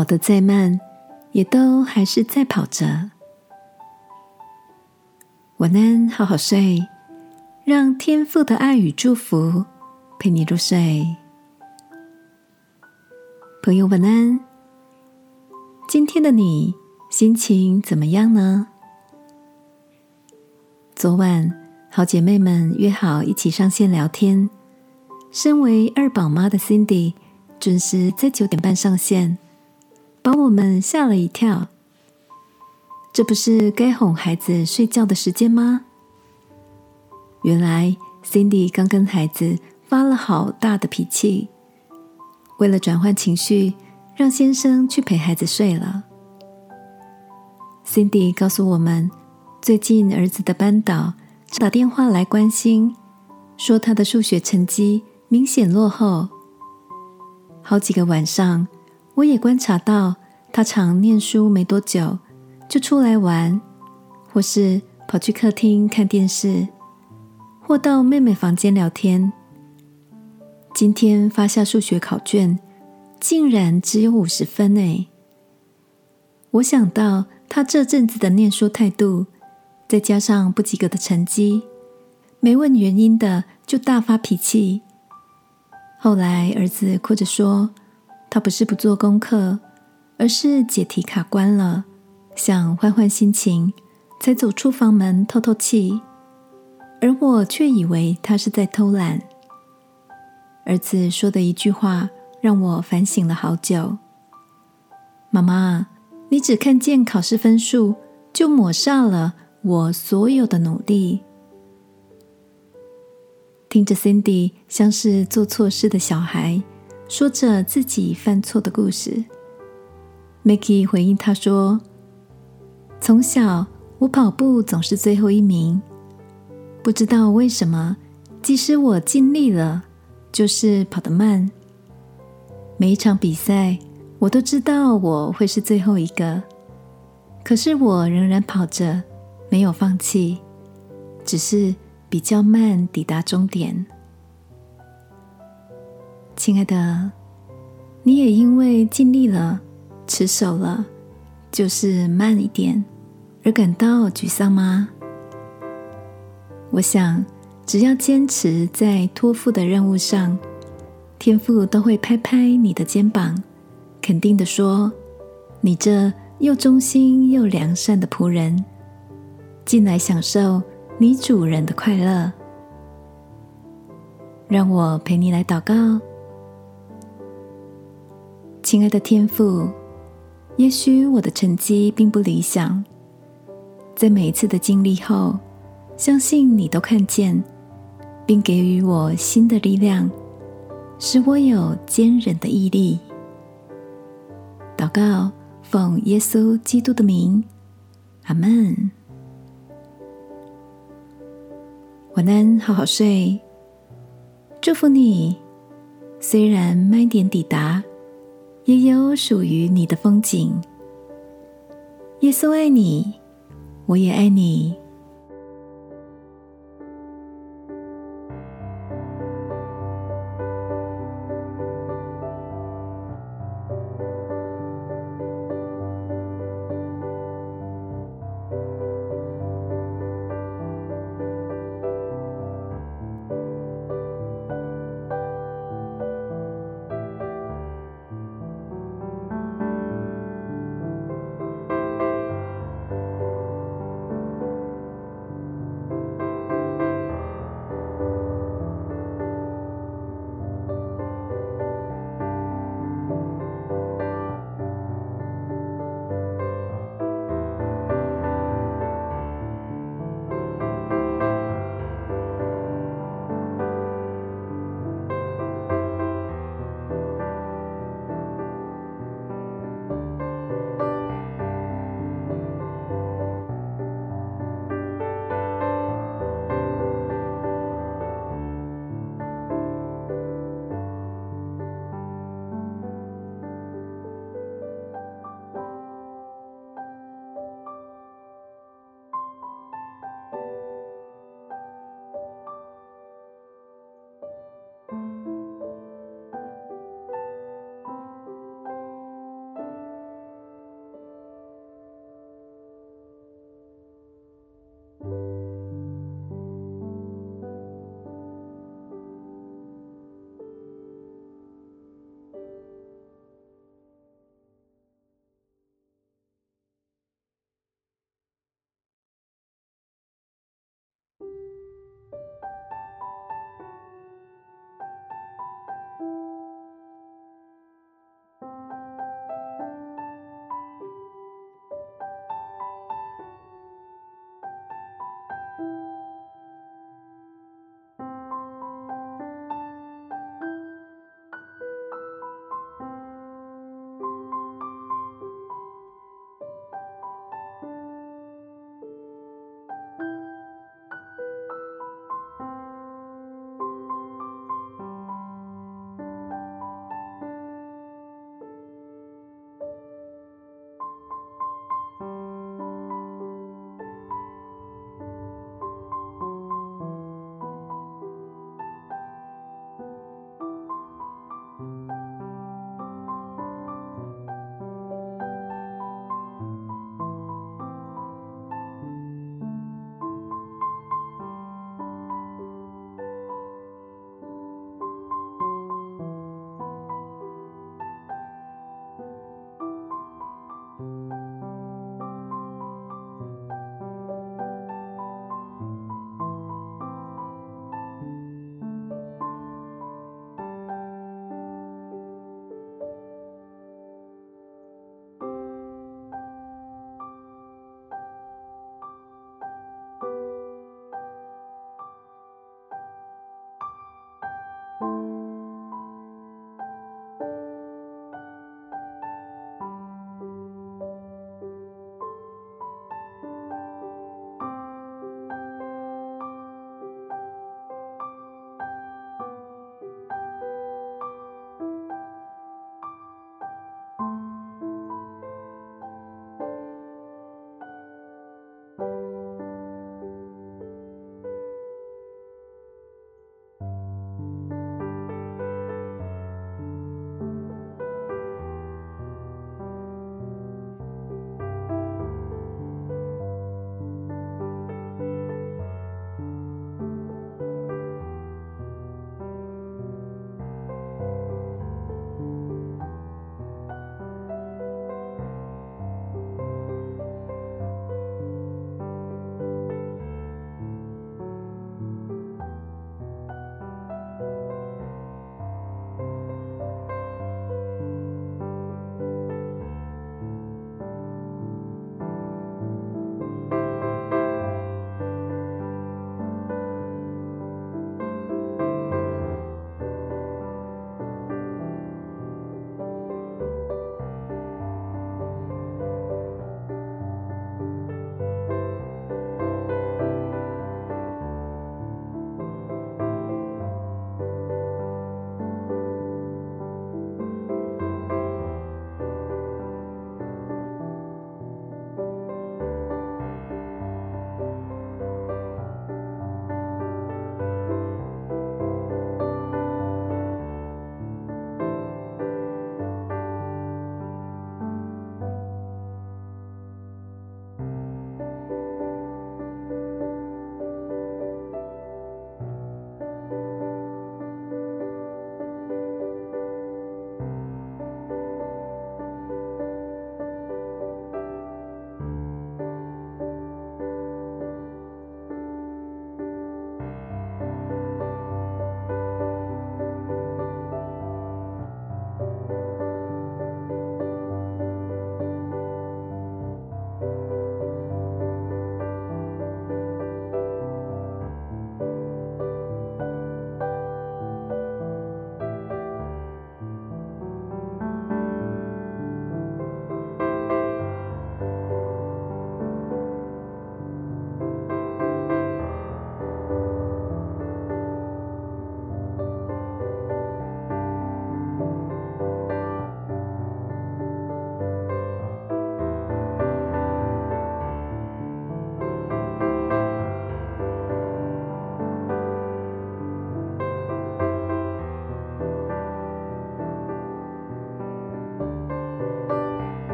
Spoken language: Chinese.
跑得再慢，也都还是在跑着。晚安，好好睡，让天父的爱与祝福陪你入睡。朋友，晚安。今天的你心情怎么样呢？昨晚好姐妹们约好一起上线聊天，身为二宝妈的 Cindy 准时在九点半上线，把我们吓了一跳。这不是该哄孩子睡觉的时间吗？原来 Cindy 刚跟孩子发了好大的脾气，为了转换情绪，让先生去陪孩子睡了。Cindy 告诉我们，最近儿子的班导打电话来关心，说他的数学成绩明显落后。好几个晚上，我也观察到他常念书没多久。就出来玩，或是跑去客厅看电视，或到妹妹房间聊天。今天发下数学考卷，竟然只有五十分诶！我想到他这阵子的念书态度，再加上不及格的成绩，没问原因的就大发脾气。后来儿子哭着说，他不是不做功课，而是解题卡关了。想换换心情，才走出房门透透气，而我却以为他是在偷懒。儿子说的一句话让我反省了好久：“妈妈，你只看见考试分数，就抹杀了我所有的努力。”听着 Cindy 像是做错事的小孩，说着自己犯错的故事，Mickey 回应他说。从小，我跑步总是最后一名。不知道为什么，即使我尽力了，就是跑得慢。每一场比赛，我都知道我会是最后一个，可是我仍然跑着，没有放弃，只是比较慢抵达终点。亲爱的，你也因为尽力了，持守了。就是慢一点，而感到沮丧吗？我想，只要坚持在托付的任务上，天父都会拍拍你的肩膀，肯定的说：“你这又忠心又良善的仆人，进来享受你主人的快乐。”让我陪你来祷告，亲爱的天父。也许我的成绩并不理想，在每一次的经历后，相信你都看见，并给予我新的力量，使我有坚韧的毅力。祷告，奉耶稣基督的名，阿门。晚安，好好睡。祝福你，虽然慢点抵达。也有属于你的风景。耶稣爱你，我也爱你。